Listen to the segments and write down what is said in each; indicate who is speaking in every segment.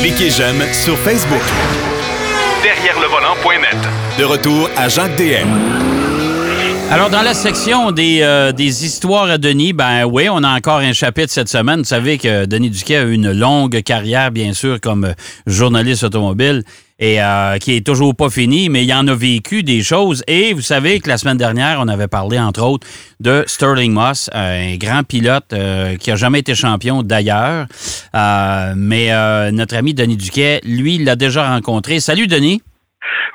Speaker 1: Cliquez j'aime sur Facebook. Derrière le volant.net. De retour à Jacques DM.
Speaker 2: Alors, dans la section des, euh, des histoires à Denis, ben oui, on a encore un chapitre cette semaine. Vous savez que Denis Duquet a eu une longue carrière, bien sûr, comme journaliste automobile et euh, qui est toujours pas fini, mais il en a vécu des choses. Et vous savez que la semaine dernière, on avait parlé, entre autres, de Sterling Moss, un grand pilote euh, qui a jamais été champion d'ailleurs. mais notre ami Denis Duquet, lui, l'a déjà rencontré. Salut, Denis.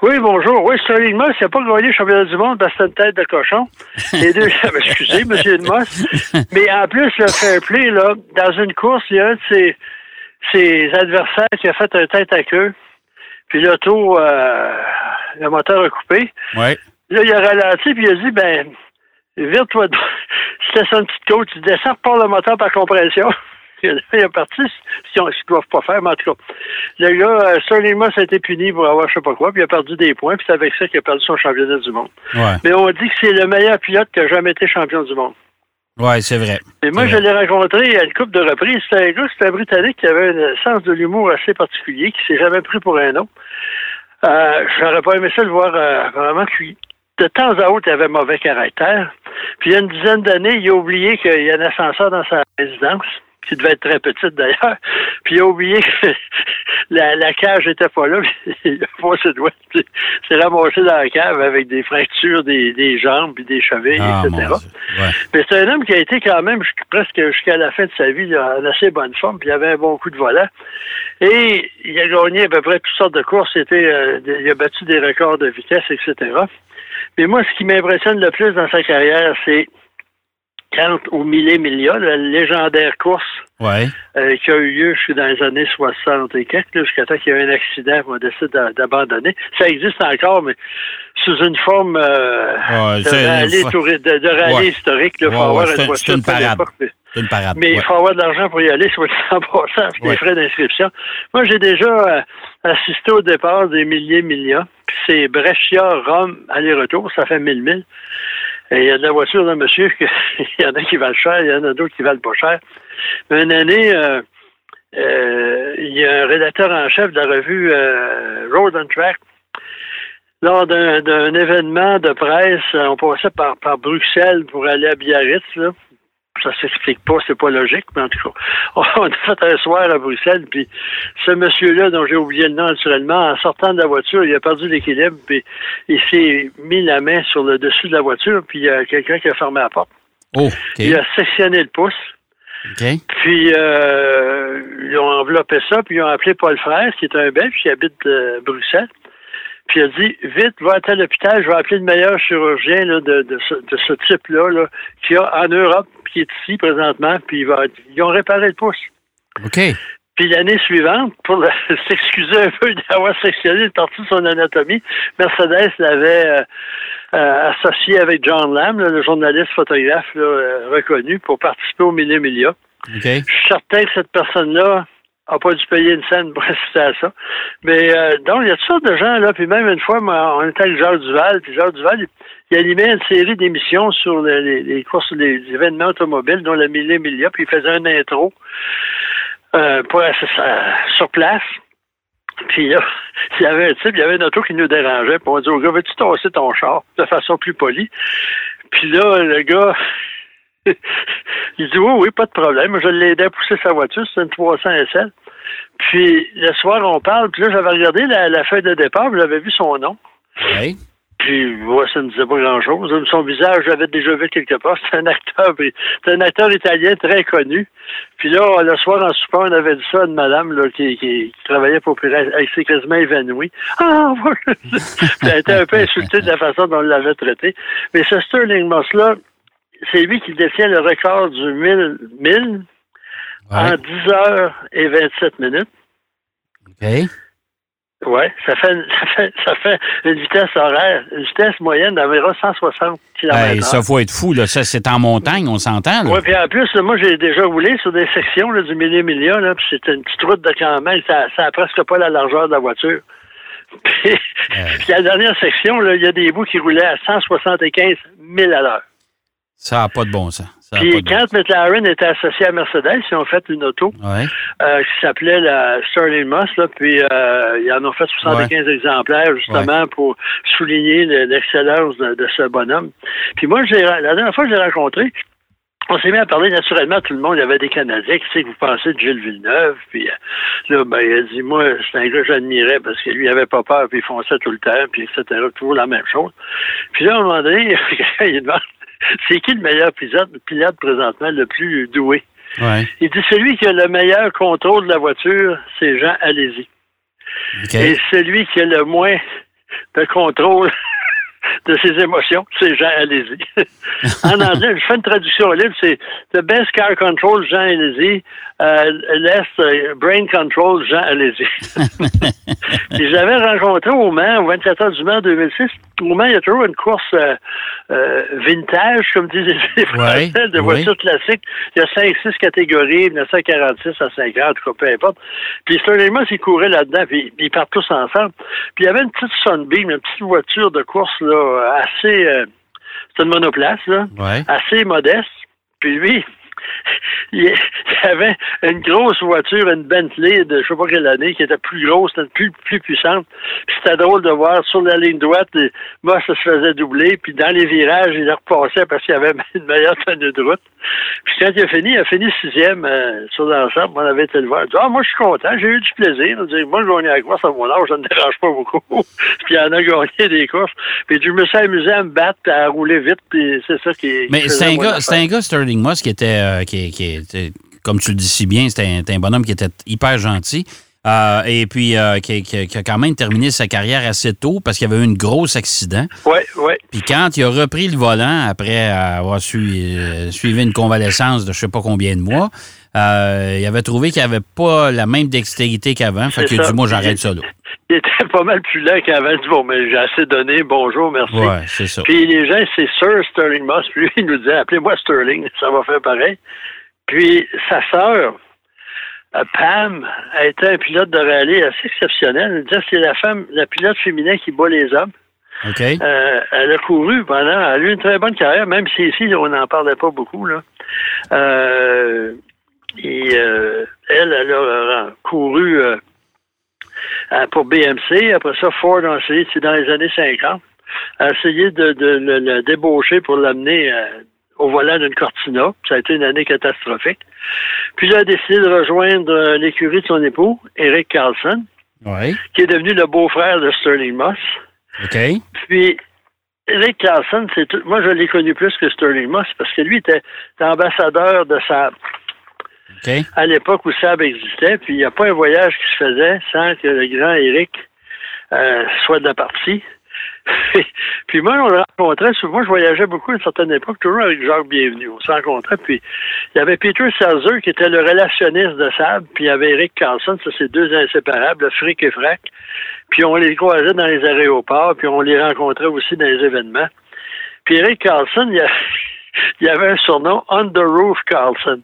Speaker 3: Oui, bonjour. Oui, Sterling Moss, il n'a pas gagné le championnat du monde parce que c'est une tête de cochon. Les deux, excusez, M. Moss. Mais en plus, le fair play, là, dans une course, il y a un de ses, ses adversaires qui a fait un tête à queue. Puis l'auto, euh, le moteur a coupé.
Speaker 2: Ouais.
Speaker 3: Là, il a ralenti, puis il a dit, ben, vire-toi. C'était ça une petite côte. Tu descends par le moteur par compression. il est parti, ce qu'ils ne doivent pas faire, mais en tout cas. Le gars, euh, Sterling a été puni pour avoir je sais pas quoi, puis il a perdu des points, puis c'est avec ça qu'il a perdu son championnat du monde. Mais on dit que c'est le meilleur pilote qui a jamais été champion du monde.
Speaker 2: Oui, c'est vrai.
Speaker 3: Et moi, je l'ai rencontré à une couple de reprises. C'était un gars, c'était un Britannique qui avait un sens de l'humour assez particulier, qui s'est jamais pris pour un autre. Euh, J'aurais pas aimé ça le voir euh, vraiment cuit. De temps à autre, il avait mauvais caractère. Puis il y a une dizaine d'années, il a oublié qu'il y a un ascenseur dans sa résidence qui devait être très petite d'ailleurs. Puis il a oublié que la, la cage n'était pas là. il a passé doigt. s'est ramassé dans la cave avec des fractures des, des jambes puis des chevilles, ah, etc. Mais c'est un homme qui a été quand même presque jusqu'à la fin de sa vie en assez bonne forme, puis il avait un bon coup de volant. Et il a gagné à peu près toutes sortes de courses. C'était, euh, il a battu des records de vitesse, etc. Mais moi, ce qui m'impressionne le plus dans sa carrière, c'est au millet million, la légendaire course
Speaker 2: ouais.
Speaker 3: euh, qui a eu lieu dans les années 60 et quelques, jusqu'à temps qu'il y ait eu un accident, on décide d'abandonner. Ça existe encore, mais sous une forme euh, ouais, de, rallye, de, de rallye historique. Il faut avoir une voiture
Speaker 2: une parade.
Speaker 3: Mais il faut avoir de l'argent pour y aller, soit en passant, des frais d'inscription. Moi, j'ai déjà euh, assisté au départ des milliers millions. Puis c'est Brescia, Rome, aller-retour, ça fait mille mille. Et il y a de la voiture d'un monsieur, il y en a qui valent cher, il y en a d'autres qui valent pas cher. Mais une année, euh, euh, il y a un rédacteur en chef de la revue euh, Road and Track. Lors d'un événement de presse, on passait par, par Bruxelles pour aller à Biarritz. Là ça s'explique pas, c'est pas logique, mais en tout cas, on a fait un soir à Bruxelles, puis ce monsieur-là, dont j'ai oublié le nom naturellement, en sortant de la voiture, il a perdu l'équilibre, puis il s'est mis la main sur le dessus de la voiture, puis il y a quelqu'un qui a fermé la porte.
Speaker 2: Oh,
Speaker 3: Il a sectionné le pouce. Puis euh, ils ont enveloppé ça, puis ils ont appelé Paul Frère, qui est un Belge qui habite euh, Bruxelles. Puis il a dit Vite, va à l'hôpital, je vais appeler le meilleur chirurgien là, de, de, ce, de ce type-là, là, qu'il y a en Europe, qui est ici présentement, puis il va, ils ont réparé le pouce.
Speaker 2: OK.
Speaker 3: Puis l'année suivante, pour s'excuser un peu d'avoir sectionné une partie de son anatomie, Mercedes l'avait euh, euh, associé avec John Lamb, le journaliste photographe euh, reconnu, pour participer au Millia Milia.
Speaker 2: OK. Je
Speaker 3: suis certain que cette personne-là n'a pas dû payer une scène pour assister à ça. Mais donc, il y a toutes sortes de gens, là, puis même une fois, moi, on était avec Jacques Duval, puis Jacques Duval, il animait une série d'émissions sur les, courses, les événements automobiles, dont le Mille Millia, puis il faisait un intro euh, pour, sur place. Puis là, il y avait un type, il y avait une auto qui nous dérangeait, puis on dit au gars, veux-tu tasser ton char de façon plus polie? Puis là, le gars, il dit oui, oui, pas de problème. Je l'ai aidé à pousser sa voiture, c'est une 300 SL. Puis le soir, on parle, puis là, j'avais regardé la, la feuille de départ, j'avais vu son nom.
Speaker 2: Oui.
Speaker 3: Puis, moi, ça ne disait pas grand-chose. Son visage, j'avais déjà vu quelque part. C'est un acteur, c'est un acteur italien très connu. Puis là, le soir, en soupant, on avait dit ça à une madame là, qui, qui, travaillait pour Pirates. Elle s'est quasiment évanouie. Ah, voilà! elle était un peu insultée de la façon dont on l'avait traité. Mais ce Sterling Moss-là, c'est lui qui détient le record du 1000, 1000 en 10 heures et 27 minutes.
Speaker 2: OK.
Speaker 3: Oui, ça fait, ça, fait, ça fait une vitesse horaire, une vitesse moyenne d'environ 160 km.
Speaker 2: Hey, ça faut être fou, là. Ça, c'est en montagne, on s'entend.
Speaker 3: Oui, puis en plus, moi, j'ai déjà roulé sur des sections là, du millier million, là, puis c'était une petite route de campagne, ça n'a presque pas la largeur de la voiture. Puis, la dernière section, il y a des bouts qui roulaient à 175 000 à l'heure.
Speaker 2: Ça n'a pas de bon sens.
Speaker 3: Puis quand McLaren était associé à Mercedes, ils ont fait une auto euh, qui s'appelait la Sterling Moss, là, puis euh, ils en ont fait 75 exemplaires justement pour souligner l'excellence de, ce bonhomme. Puis moi, la dernière fois que je l'ai rencontré, on s'est mis à parler naturellement tout le monde. Il y avait des Canadiens. Qui sait que vous pensez de Gilles Villeneuve? Puis euh, là, ben, il a dit, moi, c'est un gars que j'admirais parce que lui, il avait pas peur, puis il fonçait tout le temps, puis etc. Toujours la même chose. Puis là, à un moment donné, il demande, c'est qui le meilleur pilote, pilote présentement le plus doué? Il dit celui qui a le meilleur contrôle de la voiture, c'est Jean Alési. Et celui qui a le moins de contrôle de ses émotions, c'est Jean Alési. en anglais, je fais une traduction libre, c'est The Best Car Control, Jean Alési, euh, Less euh, Brain Control, Jean Alési. j'avais rencontré au Mans, au 24 heures du Mans 2006, au Mans, il y a toujours une course euh, euh, vintage, comme disent les Français, de voitures classiques. Il y a 5-6 catégories, 1946 à 50, en tout cas, peu importe. Puis Sterling Moss, il courait là-dedans, puis ils partent tous ensemble. Puis il y avait une petite Sunbeam, une petite voiture de course là, assez... Euh, c'était une monoplace, là, assez modeste. Puis lui, il y avait une grosse voiture, une Bentley de je sais pas quelle année, qui était plus grosse, plus, plus puissante. Puis c'était drôle de voir sur la ligne droite, moi, ça se faisait doubler, puis dans les virages, il repassait parce qu'il y avait une meilleure tenue de route. Puis quand il a fini, il a fini sixième euh, sur l'ensemble. On avait été le voir. Il dit, ah, moi, je suis content, j'ai eu du plaisir. Il dit, moi, je gagnais la course à mon âge, ça ne me dérange pas beaucoup. puis il en a gagné des courses. Puis je me suis amusé à me battre, à rouler vite, puis c'est ça qui
Speaker 2: Mais c'est un, gars, un gars, Sterling Moss, qui était, euh, qui, qui, comme tu le dis si bien, c'était un, bonhomme qui était hyper gentil. Euh, et puis euh, qui, a quand même terminé sa carrière assez tôt parce qu'il y avait eu un gros accident.
Speaker 3: Oui, oui.
Speaker 2: Puis quand il a repris le volant après avoir euh, suivi une convalescence de je sais pas combien de mois, il avait trouvé qu'il n'avait pas la même dextérité qu'avant. Fait a dit moi j'arrête ça là.
Speaker 3: Il était pas mal plus lent qu'avant. Il dit bon, mais j'ai assez donné, bonjour, merci.
Speaker 2: Oui, c'est ça.
Speaker 3: Puis les gens, c'est Sir Sterling Moss. Puis lui, il nous disait appelez-moi Sterling, ça va faire pareil. Puis sa sœur, euh, Pam, a été un pilote de rallye assez exceptionnel. C'est la femme, la pilote féminin qui bat les hommes. Euh, elle a couru pendant, elle a eu une très bonne carrière, même si ici, on n'en parlait pas beaucoup. Là. Euh, et elle, elle a couru pour BMC. Après ça, Ford ensuite, c'est dans les années 50. Elle a essayé de, le débaucher pour l'amener au volant d'une Cortina. Ça a été une année catastrophique. Puis il a décidé de rejoindre euh, l'écurie de son époux, Eric Carlson, qui est devenu le beau-frère de Sterling Moss. Puis Eric Carlson, c'est tout... moi je l'ai connu plus que Sterling Moss parce que lui était ambassadeur de À l'époque où Saab existait, puis il n'y a pas un voyage qui se faisait sans que le grand Eric euh, soit de la partie. puis moi, on le rencontrait souvent. Je voyageais beaucoup à une certaine époque, toujours avec Jacques Bienvenu. On se rencontrait. Puis il y avait Peter Selzer qui était le relationniste de Sable. Puis il y avait Eric Carlson. Ça, c'est deux inséparables, fric et frac. Puis on les croisait dans les aéroports. Puis on les rencontrait aussi dans les événements. Puis Eric Carlson, il y, avait un surnom, the Roof Carlson.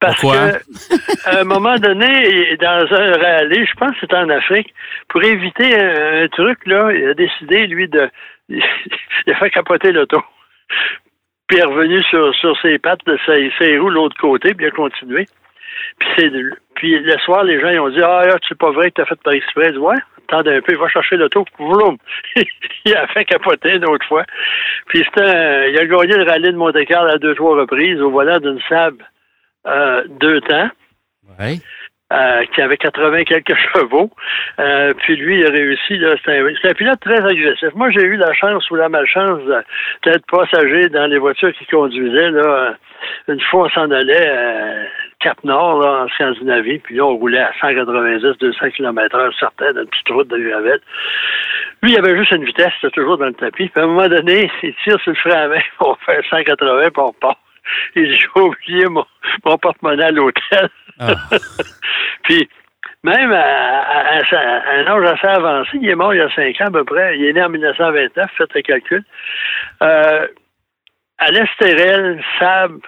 Speaker 3: Parce qu'à un moment donné, dans un rallye, je pense que c'était en Afrique, pour éviter un, truc, là, il a décidé, lui, de. il a fait capoter l'auto. Puis il est revenu sur, sur ses pattes de ses, ses roues l'autre côté, puis il a continué. Puis, c'est, puis le soir, les gens ils ont dit Ah, là, c'est pas vrai que tu as fait par exprès. Ouais, attendez un peu, il va chercher l'auto. Vroom. il a fait capoter une autre fois. Puis c'était il a gagné le rallye de Monte-Carlo à deux, trois reprises au volant d'une sable euh, deux temps. Euh, qui avait 80 quelques chevaux. Euh, puis lui, il a réussi. C'est un, pilote très agressif. Moi, j'ai eu la chance ou la malchance d'être passager dans les voitures qui conduisaient. Là, une fois, on s'en allait à Cap-Nord, en Scandinavie, puis là, on roulait à 190-200 km h sortait d'une petite route de gravel. Lui, il avait juste une vitesse, c'était toujours dans le tapis. Puis à un moment donné, il tire sur le frein à main pour faire 180, puis on part. Et j'ai oublié mon, porte-monnaie à l'hôtel. Ah. Puis, même à, un âge assez avancé, il est mort il y a cinq ans à peu près. Il est né en 1929, faites le calcul. Euh, à l'Estérel, Sab,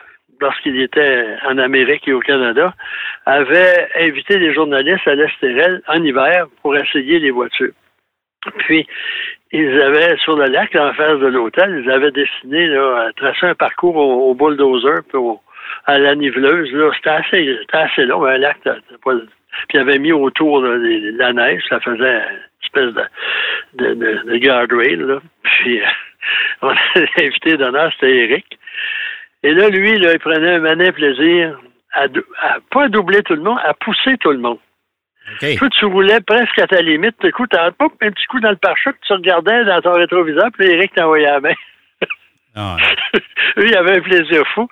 Speaker 3: lorsqu'il était en Amérique et au Canada, avait invité les journalistes à l'Estérel en hiver pour essayer les voitures. Puis, ils avaient, sur le lac, en face de l'hôtel, ils avaient dessiné, là, tracé un parcours au, bulldozer, puis à la niveleuse. C'était assez, assez long, un lac, pas, puis ils avaient mis autour de, la neige, ça faisait une espèce de, de, de, guardrail, là. Puis, on a l'invité d'honneur, c'était Eric. Et là, lui, là, il prenait un manet plaisir à, à, pas à doubler tout le monde, à pousser tout le monde. Okay. tu roulais presque à ta limite. Tu coup, un petit coup dans le pare-choc, tu regardais dans ton rétroviseur, puis Eric t'envoyait la main. Ah lui, il avait un plaisir fou.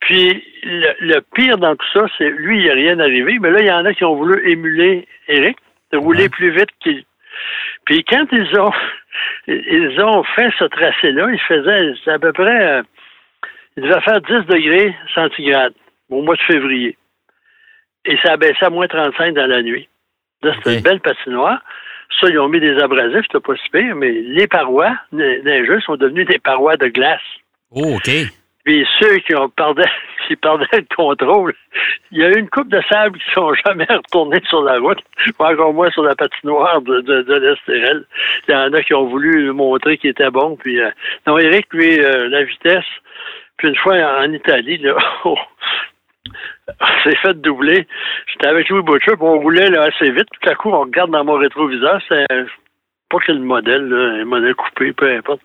Speaker 3: Puis, le, pire dans tout ça, c'est lui, il n'y a rien arrivé, mais là, il y en a qui ont voulu émuler Eric, de rouler plus vite qu'il. Puis, quand ils ont, ils ont fait ce tracé-là, ils faisaient, à peu près, euh, il devait faire 10 degrés centigrades au mois de février. Et ça a baissé à moins 35 dans la nuit. Là, c'était une belle patinoire. Ça, ils ont mis des abrasifs, c'était pas si pire, mais les parois jeux sont devenues des parois de glace.
Speaker 2: Oh, OK.
Speaker 3: Puis ceux qui ont perdu, qui perdaient le contrôle, il y a eu une coupe de sable qui ne sont jamais retournés sur la route, encore moins sur la patinoire de, de, de l'Estérel. Il y en a qui ont voulu montrer qu'il était bon. Puis, euh, non, Eric, lui, euh, la vitesse, puis une fois en Italie, là, oh, c'est fait doubler. J'étais avec Louis Butcher, puis on roulait assez vite. Tout à coup, on regarde dans mon rétroviseur, c'est pas quel modèle, un modèle coupé, peu importe.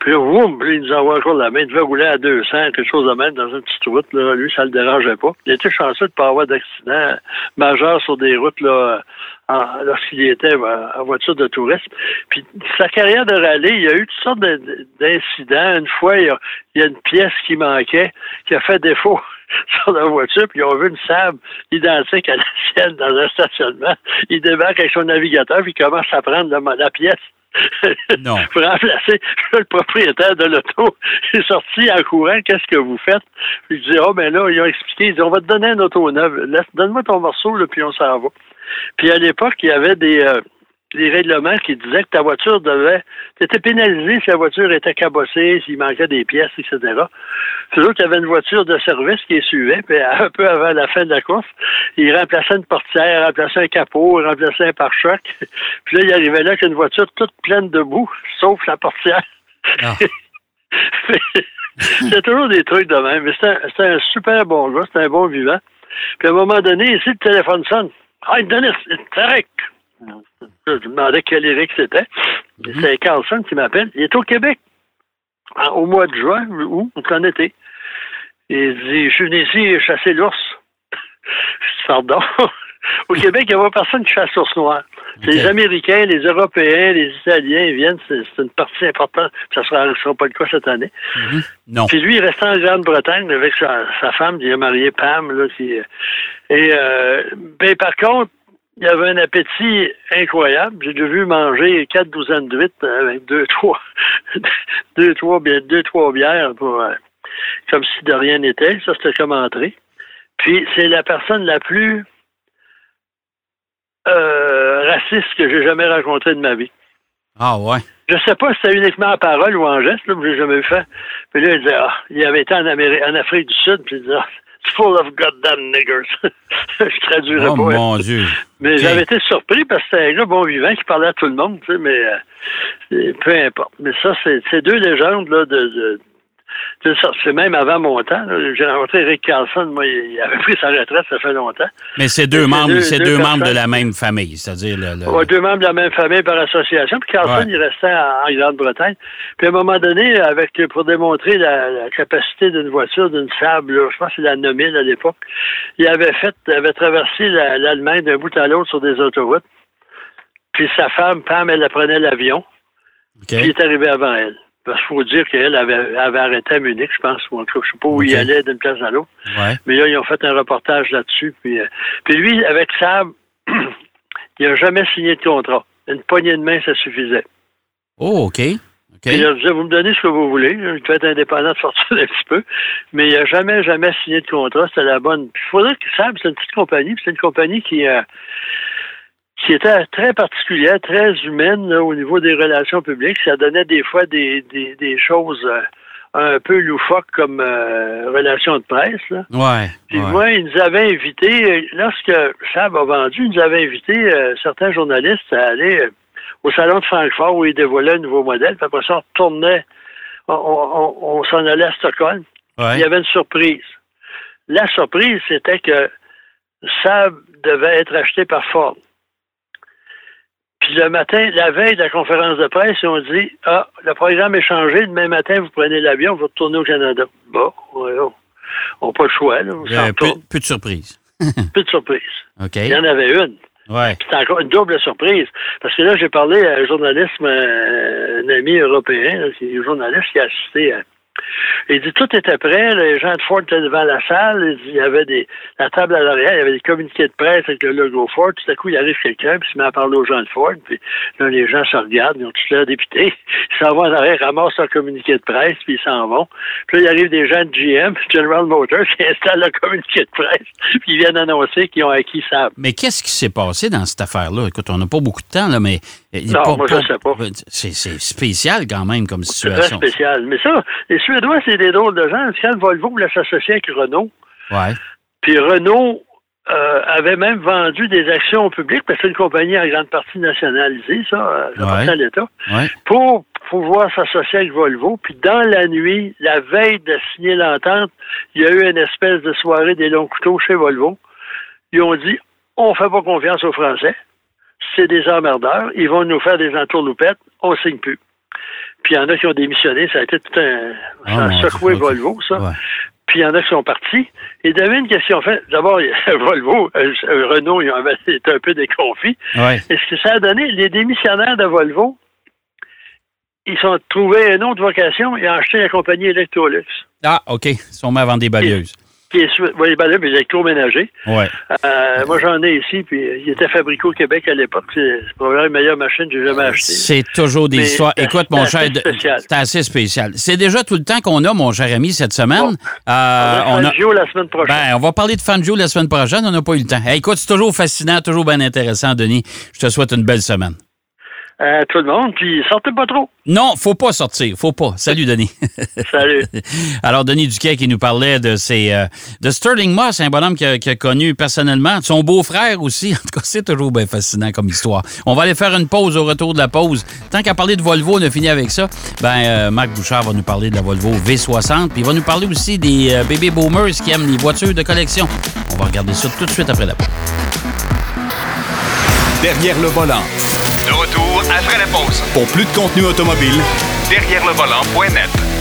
Speaker 3: Puis là, boum, il nous envoie encore la main. Il devait rouler à 200, quelque chose de même, dans une petite route. Là. Lui, ça le dérangeait pas. Il était chanceux de ne pas avoir d'accident majeur sur des routes là, lorsqu'il était en voiture de tourisme. Puis sa carrière de rallye, il y a eu toutes sortes d'incidents. Une fois, il y a une pièce qui manquait, qui a fait défaut sur la voiture, puis ils ont vu une sable identique à la sienne dans un stationnement. Il débarque avec son navigateur, puis il commence à prendre la, pièce.
Speaker 2: Non.
Speaker 3: pour remplacer le propriétaire de l'auto. Il est sorti en courant, qu'est-ce que vous faites? Puis je dis, oh, ben là, ils ont expliqué, ils dit, on va te donner un auto neuve. Donne-moi ton morceau, là, puis on s'en va. Puis à l'époque, il y avait des, euh, des règlements qui disaient que ta voiture devait. Tu étais pénalisé si la voiture était cabossée, s'il manquait des pièces, etc. Toujours qu'il y avait une voiture de service qui est suivait, puis un peu avant la fin de la course, il remplaçait une portière, il remplaçait un capot, il remplaçait un pare-choc. Puis là, il arrivait là avec une voiture toute pleine de boue, sauf la portière. Ah. c'est toujours des trucs de même. Mais c'était un, un, super bon gars, c'était un bon vivant. Puis à un moment donné, ici, le téléphone sonne. Ah, Denis, c'est correct. Je me demandais quel Eric c'était. Mhm. C'est Carlson qui m'appelle. Il est au Québec. Au mois de juin, où? En été. Il dit, je suis venu ici chasser l'ours. Pardon. au Québec, il n'y a pas personne qui chasse l'ours noir. C'est les Américains, les Européens, les Italiens ils viennent. C'est une partie importante. Ça ne sera, pas le cas cette année.
Speaker 2: Mhm. Non.
Speaker 3: Puis lui, il restait en Grande-Bretagne avec sa, femme. Il a marié Pam. Là, et euh, ben, par contre, il y avait un appétit incroyable. J'ai vu manger quatre douzaines d'huîtres avec deux, trois, deux, trois, deux, trois bières pour, euh, comme si de rien n'était. Ça, c'était comme entrée. Puis, c'est la personne la plus euh, raciste que j'ai jamais rencontrée de ma vie.
Speaker 2: Ah ouais.
Speaker 3: Je sais pas si c'était uniquement en parole ou en geste, là, que j'ai jamais fait. Puis là, il disait, ah, il avait été en, Amérique, en Afrique du Sud, puis il disait, ah, full of goddamn niggers. je traduirais
Speaker 2: oh,
Speaker 3: pas.
Speaker 2: mon Dieu.
Speaker 3: Mais j'avais été surpris parce que c'était un gars bon vivant qui parlait à tout le monde, tu sais, mais euh, peu importe. Mais ça, c'est deux légendes là, de c'est même avant mon temps. J'ai rencontré Eric Carlson. Moi, il avait pris sa retraite, ça fait longtemps.
Speaker 2: Mais c'est deux membres, c'est deux, membres de la même famille, c'est-à-dire
Speaker 3: le, deux membres de la même famille par association. Puis Carlson, il restait en, Grande-Bretagne. Puis à un moment donné, avec pour démontrer la, capacité d'une voiture, d'une sable, je pense que c'est la 9000 à l'époque, il avait fait, avait traversé l'Allemagne d'un bout à l'autre sur des autoroutes. Puis sa femme, Pam, elle prenait l'avion. Puis il est arrivé avant elle. Parce qu'il faut dire qu'elle avait, arrêté à Munich, je pense, ou en tout cas, je sais pas où il allait d'une place à l'autre. Mais là, ils ont fait un reportage là-dessus. Puis, euh, puis lui, avec Sab, il n'a jamais signé de contrat. Une poignée de main, ça suffisait.
Speaker 2: Oh, OK.
Speaker 3: Il a dit, vous me donnez ce que vous voulez. Il peut être indépendant de fortune un petit peu. Mais il n'a jamais, jamais signé de contrat. C'était la bonne. Il faudrait que Sab, c'est une petite compagnie. C'est une compagnie qui, euh, qui était très particulière, très humaine au niveau des relations publiques. Ça donnait des fois des, des, choses euh, un peu loufoques comme euh, relations de presse. Là.
Speaker 2: Ouais.
Speaker 3: Puis moi, ils nous avaient invités, lorsque Chab a vendu, ils nous avaient invité euh, certains journalistes à aller au salon de Francfort où il dévoilait un nouveau modèle. Puis après ça, on retournait, on, s'en allait à Stockholm. Il y avait une surprise. La surprise, c'était que ça devait être acheté par Ford. Puis le matin, la veille de la conférence de presse, ils ont dit Ah, le programme est changé, demain matin, vous prenez l'avion, vous retournez au Canada. Bon, on n'a pas le choix. Là,
Speaker 2: peu, de surprise.
Speaker 3: peu de surprise.
Speaker 2: Il
Speaker 3: y en avait une.
Speaker 2: Ouais.
Speaker 3: C'est encore une double surprise. Parce que là, j'ai parlé à un journaliste, un ami européen, un journaliste qui a assisté à il dit tout était prêt, les gens de Ford étaient devant la salle, il y avait des la table à l'arrière, il y avait des communiqués de presse avec le logo Ford, tout à coup il arrive quelqu'un, puis il se met à parler aux gens de Ford, puis là les gens se regardent, ils ont tous l'air députés, ils s'en vont en arrière, ramassent leur communiqué de presse, puis ils s'en vont. Puis là, il arrive des gens de GM, General Motors, qui installent leur communiqué de presse, puis ils viennent annoncer qu'ils ont acquis ça.
Speaker 2: Mais qu'est-ce qui s'est passé dans cette affaire-là? Écoute, on n'a pas beaucoup de temps, là, mais
Speaker 3: non, moi, je sais pas.
Speaker 2: C'est spécial quand même comme situation.
Speaker 3: C'est spécial. Mais ça, les Suédois, c'est des drôles de gens. Quand Volvo voulait s'associer avec Renault,
Speaker 2: ouais.
Speaker 3: puis Renault euh, avait même vendu des actions au public, parce que c'est une compagnie en grande partie nationalisée, ça, ça
Speaker 2: ouais.
Speaker 3: à l'État,
Speaker 2: ouais.
Speaker 3: pour pouvoir s'associer avec Volvo. Puis dans la nuit, la veille de signer l'entente, il y a eu une espèce de soirée des longs couteaux chez Volvo. Ils ont dit, on ne fait pas confiance aux Français c'est des emmerdeurs, ils vont nous faire des entourloupettes, on signe plus. Puis il y en a qui ont démissionné, ça a été tout un, ça a secoué Volvo, ça. Puis il y en a qui sont partis. Et devine qu'est-ce qu'ils ont fait? D'abord, Volvo, euh, Renault, ils ont été un peu déconfits.
Speaker 2: Ouais.
Speaker 3: Et ce que ça a donné, les démissionnaires de Volvo, ils sont trouvés une autre vocation et ont acheté la compagnie Electrolux.
Speaker 2: Ah, OK. Ils sont mis à vendre des balayeuses
Speaker 3: qui est ben là, électroménagers.
Speaker 2: Ouais.
Speaker 3: Euh, moi, j'en ai ici, puis il était fabriqué au Québec à l'époque. C'est probablement la meilleure machine que j'ai jamais achetée.
Speaker 2: C'est toujours des histoires. Écoute, mon cher, c'est assez spécial. C'est déjà tout le temps qu'on a, mon cher ami, cette semaine.
Speaker 3: Euh, on, a Fangio la semaine prochaine.
Speaker 2: Ben, on va parler de Fangio la semaine prochaine. On n'a pas eu le temps. écoute, c'est toujours fascinant, toujours bien intéressant, Denis. Je te souhaite une belle semaine.
Speaker 3: Euh, tout le monde, puis sortez pas trop.
Speaker 2: Non, faut pas sortir, faut pas. Salut Denis.
Speaker 3: Salut.
Speaker 2: Alors Denis Duquet qui nous parlait de ses euh, de Sterling Moss, un bonhomme qu'il a, connu personnellement, son beau-frère aussi. En tout cas, c'est toujours bien fascinant comme histoire. On va aller faire une pause au retour de la pause. Tant qu'à parler de Volvo, on a fini avec ça. Ben euh, Marc Bouchard va nous parler de la Volvo V60, puis il va nous parler aussi des bébés boomers qui aiment les voitures de collection. On va regarder ça tout de suite après la pause.
Speaker 1: Derrière le volant. De retour après la pause. Pour plus de contenu automobile, derrière le volant.net.